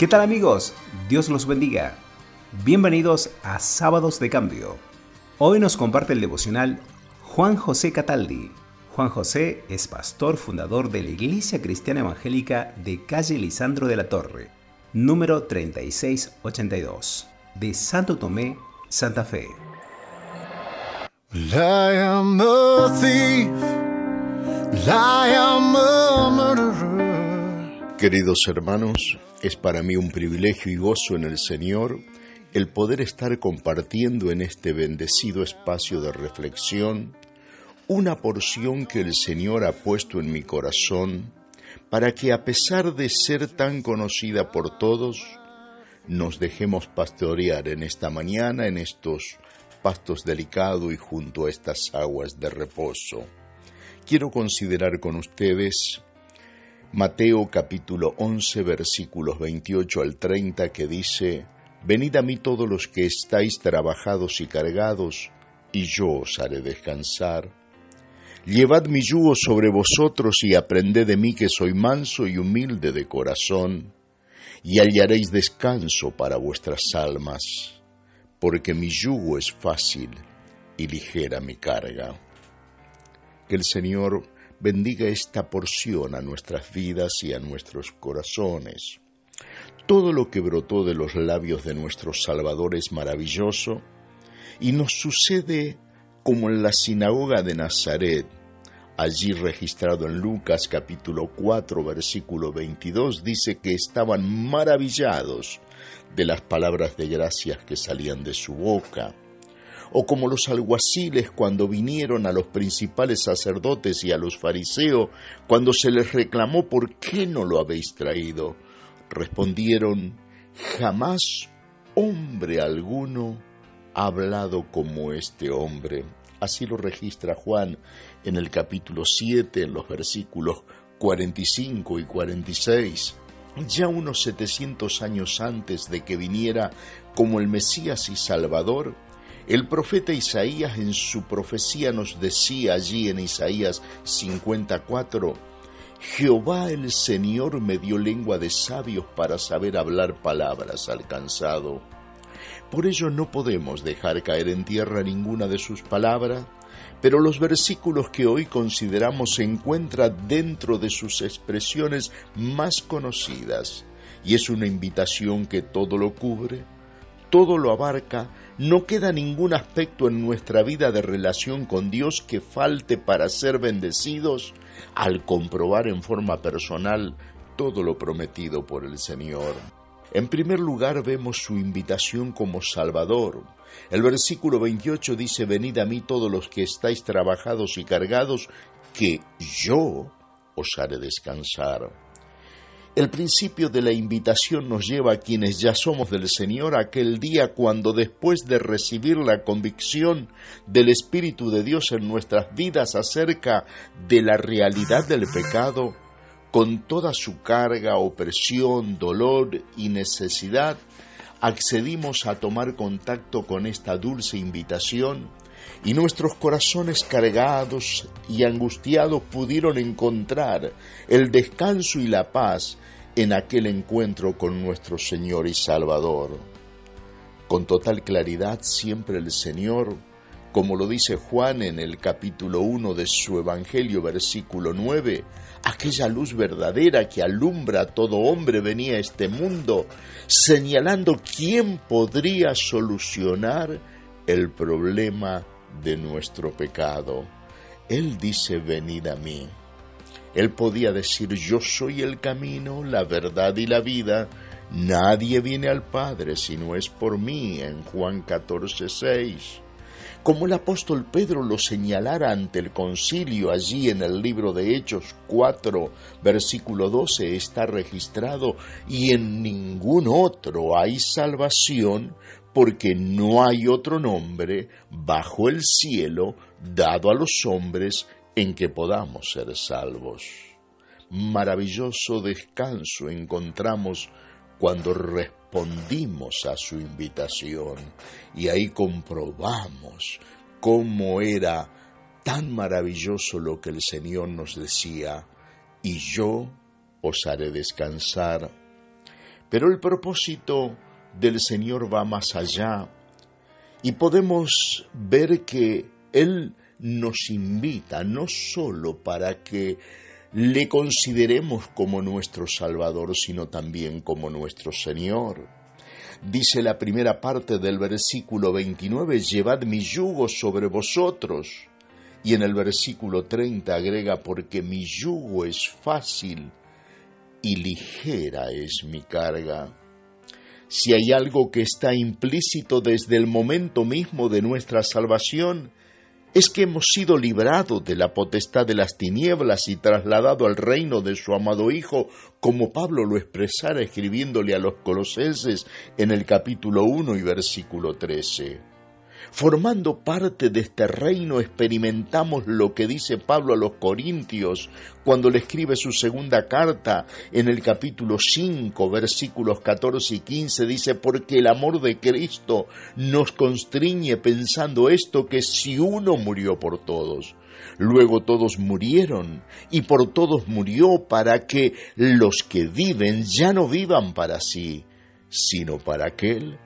¿Qué tal amigos? Dios los bendiga. Bienvenidos a Sábados de Cambio. Hoy nos comparte el devocional Juan José Cataldi. Juan José es pastor fundador de la Iglesia Cristiana Evangélica de calle Lisandro de la Torre, número 3682, de Santo Tomé, Santa Fe. Queridos hermanos, es para mí un privilegio y gozo en el Señor el poder estar compartiendo en este bendecido espacio de reflexión una porción que el Señor ha puesto en mi corazón para que a pesar de ser tan conocida por todos, nos dejemos pastorear en esta mañana en estos pastos delicados y junto a estas aguas de reposo. Quiero considerar con ustedes Mateo capítulo 11 versículos 28 al 30 que dice, Venid a mí todos los que estáis trabajados y cargados, y yo os haré descansar. Llevad mi yugo sobre vosotros y aprended de mí que soy manso y humilde de corazón, y hallaréis descanso para vuestras almas, porque mi yugo es fácil y ligera mi carga. Que el Señor bendiga esta porción a nuestras vidas y a nuestros corazones. Todo lo que brotó de los labios de nuestro Salvador es maravilloso y nos sucede como en la sinagoga de Nazaret, allí registrado en Lucas capítulo 4 versículo 22, dice que estaban maravillados de las palabras de gracias que salían de su boca o como los alguaciles cuando vinieron a los principales sacerdotes y a los fariseos, cuando se les reclamó por qué no lo habéis traído. Respondieron, jamás hombre alguno ha hablado como este hombre. Así lo registra Juan en el capítulo 7, en los versículos 45 y 46. Ya unos 700 años antes de que viniera como el Mesías y Salvador, el profeta Isaías en su profecía nos decía allí en Isaías 54, Jehová el Señor me dio lengua de sabios para saber hablar palabras al cansado. Por ello no podemos dejar caer en tierra ninguna de sus palabras, pero los versículos que hoy consideramos se encuentran dentro de sus expresiones más conocidas, y es una invitación que todo lo cubre, todo lo abarca, no queda ningún aspecto en nuestra vida de relación con Dios que falte para ser bendecidos al comprobar en forma personal todo lo prometido por el Señor. En primer lugar vemos su invitación como Salvador. El versículo 28 dice, Venid a mí todos los que estáis trabajados y cargados, que yo os haré descansar. El principio de la invitación nos lleva a quienes ya somos del Señor aquel día cuando después de recibir la convicción del Espíritu de Dios en nuestras vidas acerca de la realidad del pecado, con toda su carga, opresión, dolor y necesidad, accedimos a tomar contacto con esta dulce invitación y nuestros corazones cargados y angustiados pudieron encontrar el descanso y la paz en aquel encuentro con nuestro Señor y Salvador. Con total claridad siempre el Señor, como lo dice Juan en el capítulo 1 de su Evangelio, versículo 9, aquella luz verdadera que alumbra a todo hombre venía a este mundo, señalando quién podría solucionar el problema de nuestro pecado. Él dice, venid a mí. Él podía decir, yo soy el camino, la verdad y la vida. Nadie viene al Padre si no es por mí, en Juan 14, 6. Como el apóstol Pedro lo señalara ante el concilio allí en el libro de Hechos 4, versículo 12, está registrado, y en ningún otro hay salvación, porque no hay otro nombre bajo el cielo dado a los hombres en que podamos ser salvos. Maravilloso descanso encontramos cuando respondimos a su invitación y ahí comprobamos cómo era tan maravilloso lo que el Señor nos decía, y yo os haré descansar Pero el propósito del Señor va más allá y podemos ver que Él nos invita no sólo para que le consideremos como nuestro Salvador, sino también como nuestro Señor. Dice la primera parte del versículo 29, llevad mi yugo sobre vosotros. Y en el versículo 30 agrega, porque mi yugo es fácil y ligera es mi carga. Si hay algo que está implícito desde el momento mismo de nuestra salvación, es que hemos sido librados de la potestad de las tinieblas y trasladado al reino de su amado Hijo, como Pablo lo expresara escribiéndole a los colosenses en el capítulo 1 y versículo 13. Formando parte de este reino experimentamos lo que dice Pablo a los Corintios cuando le escribe su segunda carta en el capítulo 5 versículos 14 y 15 dice porque el amor de Cristo nos constriñe pensando esto que si uno murió por todos Luego todos murieron, y por todos murió para que los que viven ya no vivan para sí, sino para aquel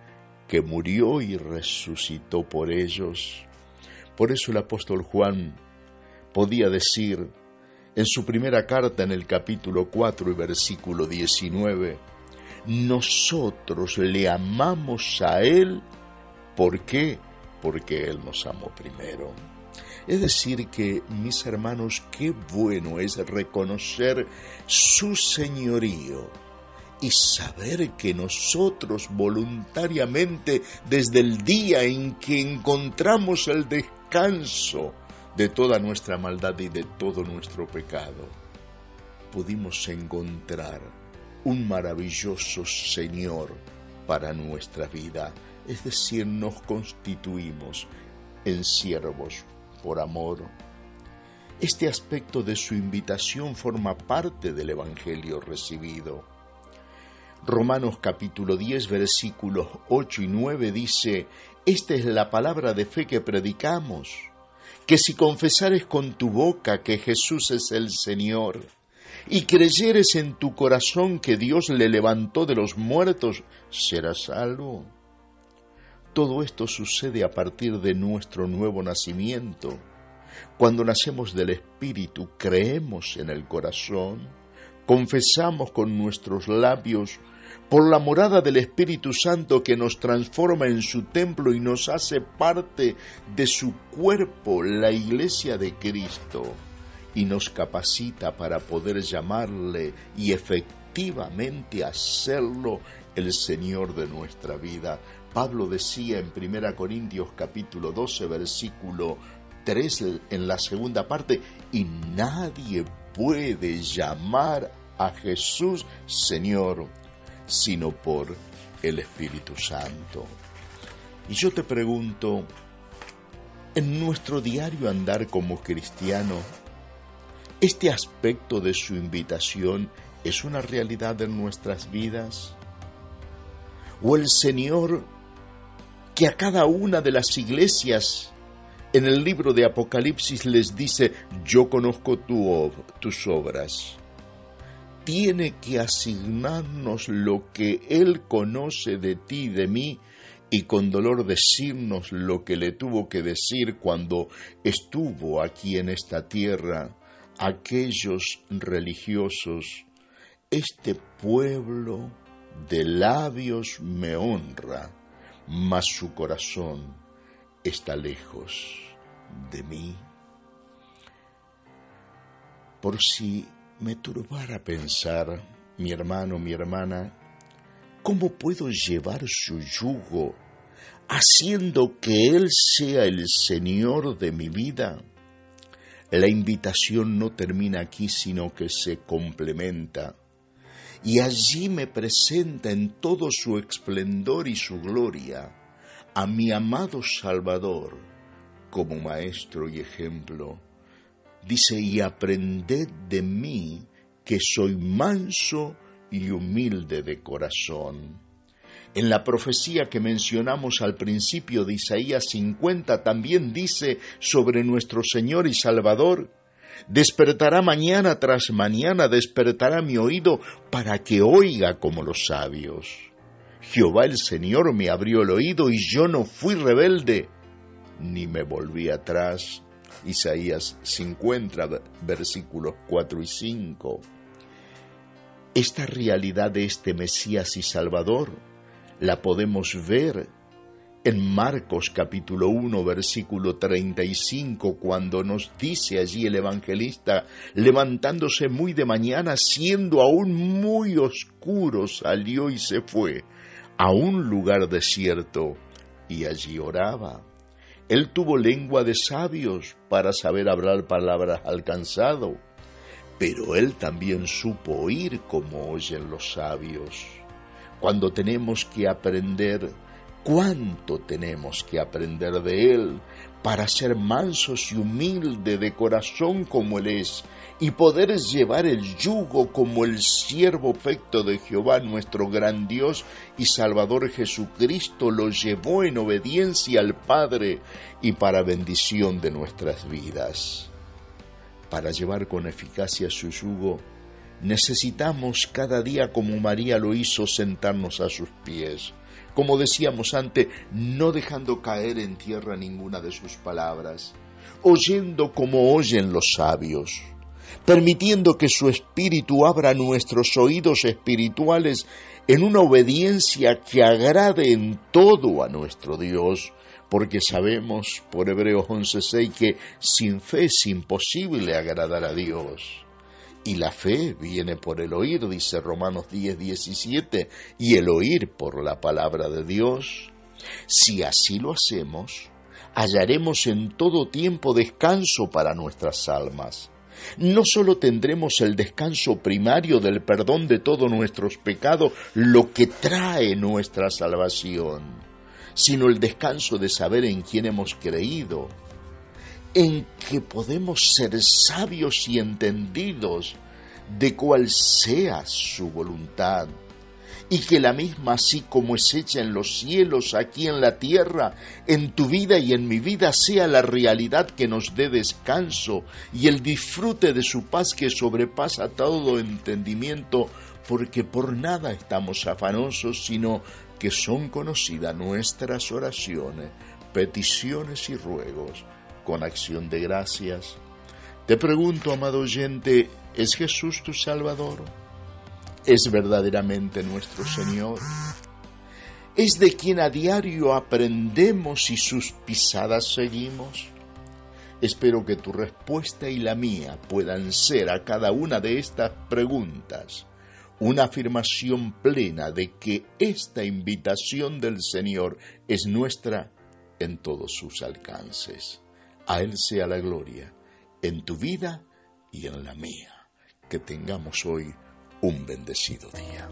que murió y resucitó por ellos. Por eso el apóstol Juan podía decir en su primera carta en el capítulo 4 y versículo 19, nosotros le amamos a Él, ¿por qué? Porque Él nos amó primero. Es decir, que mis hermanos, qué bueno es reconocer su señorío y saber que nosotros voluntariamente, desde el día en que encontramos el descanso de toda nuestra maldad y de todo nuestro pecado, pudimos encontrar un maravilloso Señor para nuestra vida, es decir, nos constituimos en siervos por amor. Este aspecto de su invitación forma parte del Evangelio recibido. Romanos capítulo 10 versículos 8 y 9 dice, Esta es la palabra de fe que predicamos, que si confesares con tu boca que Jesús es el Señor, y creyeres en tu corazón que Dios le levantó de los muertos, serás salvo. Todo esto sucede a partir de nuestro nuevo nacimiento. Cuando nacemos del Espíritu, creemos en el corazón, confesamos con nuestros labios por la morada del Espíritu Santo que nos transforma en su templo y nos hace parte de su cuerpo, la iglesia de Cristo, y nos capacita para poder llamarle y efectivamente hacerlo el Señor de nuestra vida. Pablo decía en 1 Corintios capítulo 12 versículo 3 en la segunda parte, y nadie puede llamar a Jesús Señor sino por el Espíritu Santo. Y yo te pregunto, en nuestro diario andar como cristiano, ¿este aspecto de su invitación es una realidad en nuestras vidas? ¿O el Señor que a cada una de las iglesias en el libro de Apocalipsis les dice, yo conozco tus obras? Tiene que asignarnos lo que Él conoce de ti y de mí y con dolor decirnos lo que le tuvo que decir cuando estuvo aquí en esta tierra aquellos religiosos. Este pueblo de labios me honra, mas su corazón está lejos de mí. Por si me turbara pensar, mi hermano, mi hermana, ¿cómo puedo llevar su yugo haciendo que Él sea el Señor de mi vida? La invitación no termina aquí, sino que se complementa. Y allí me presenta en todo su esplendor y su gloria a mi amado Salvador como maestro y ejemplo dice, y aprended de mí, que soy manso y humilde de corazón. En la profecía que mencionamos al principio de Isaías 50 también dice sobre nuestro Señor y Salvador, Despertará mañana tras mañana, despertará mi oído para que oiga como los sabios. Jehová el Señor me abrió el oído y yo no fui rebelde, ni me volví atrás. Isaías 50, versículos 4 y 5. Esta realidad de este Mesías y Salvador la podemos ver en Marcos capítulo 1 versículo 35 cuando nos dice allí el evangelista, levantándose muy de mañana, siendo aún muy oscuro, salió y se fue a un lugar desierto y allí oraba. Él tuvo lengua de sabios para saber hablar palabras alcanzado, pero él también supo oír como oyen los sabios. Cuando tenemos que aprender cuánto tenemos que aprender de Él para ser mansos y humildes de corazón como Él es y poder llevar el yugo como el siervo perfecto de Jehová nuestro gran Dios y Salvador Jesucristo lo llevó en obediencia al Padre y para bendición de nuestras vidas. Para llevar con eficacia su yugo, necesitamos cada día como María lo hizo sentarnos a sus pies como decíamos antes, no dejando caer en tierra ninguna de sus palabras, oyendo como oyen los sabios, permitiendo que su espíritu abra nuestros oídos espirituales en una obediencia que agrade en todo a nuestro Dios, porque sabemos por Hebreos 11:6 que sin fe es imposible agradar a Dios. Y la fe viene por el oír, dice Romanos 10, 17, y el oír por la palabra de Dios. Si así lo hacemos, hallaremos en todo tiempo descanso para nuestras almas. No solo tendremos el descanso primario del perdón de todos nuestros pecados, lo que trae nuestra salvación, sino el descanso de saber en quién hemos creído, en que podemos ser sabios y entendidos de cual sea su voluntad, y que la misma, así como es hecha en los cielos, aquí en la tierra, en tu vida y en mi vida, sea la realidad que nos dé descanso y el disfrute de su paz que sobrepasa todo entendimiento, porque por nada estamos afanosos, sino que son conocidas nuestras oraciones, peticiones y ruegos con acción de gracias. Te pregunto, amado oyente, ¿es Jesús tu Salvador? ¿Es verdaderamente nuestro Señor? ¿Es de quien a diario aprendemos y sus pisadas seguimos? Espero que tu respuesta y la mía puedan ser a cada una de estas preguntas una afirmación plena de que esta invitación del Señor es nuestra en todos sus alcances. A Él sea la gloria, en tu vida y en la mía. Que tengamos hoy un bendecido día.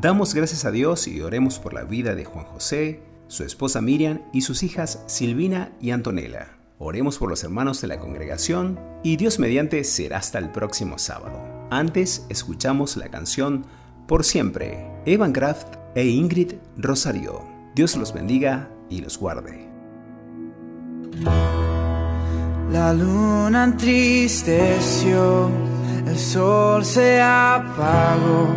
Damos gracias a Dios y oremos por la vida de Juan José, su esposa Miriam y sus hijas Silvina y Antonella. Oremos por los hermanos de la congregación y Dios mediante será hasta el próximo sábado. Antes escuchamos la canción Por siempre, Evan Kraft e Ingrid Rosario. Dios los bendiga y los guarde. La luna entristeció, el sol se apagó,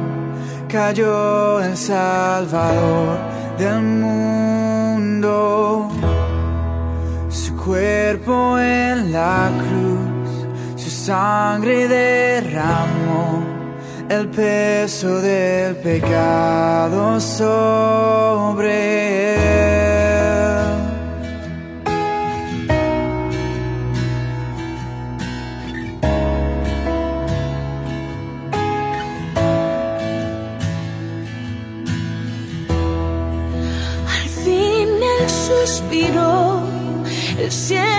cayó el Salvador del mundo. Su cuerpo en la cruz, su sangre derramó el peso del pecado sobre él. Al fin él suspiró, el cielo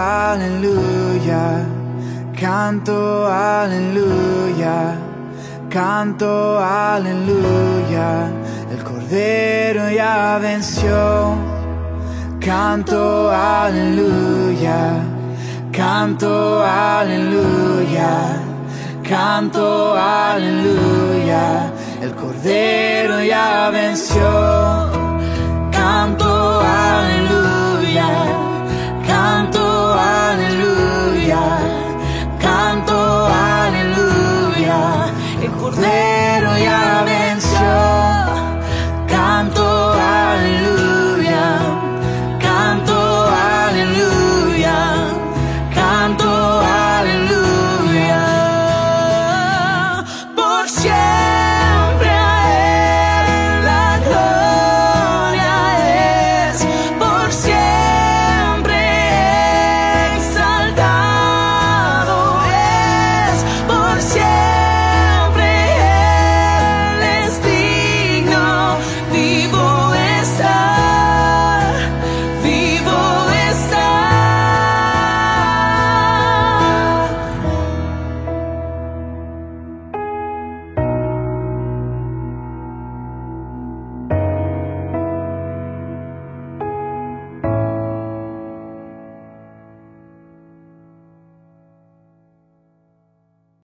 aleluya, canto aleluya, canto aleluya, el Cordero ya venció, canto aleluya, canto aleluya, canto aleluya, el Cordero ya venció,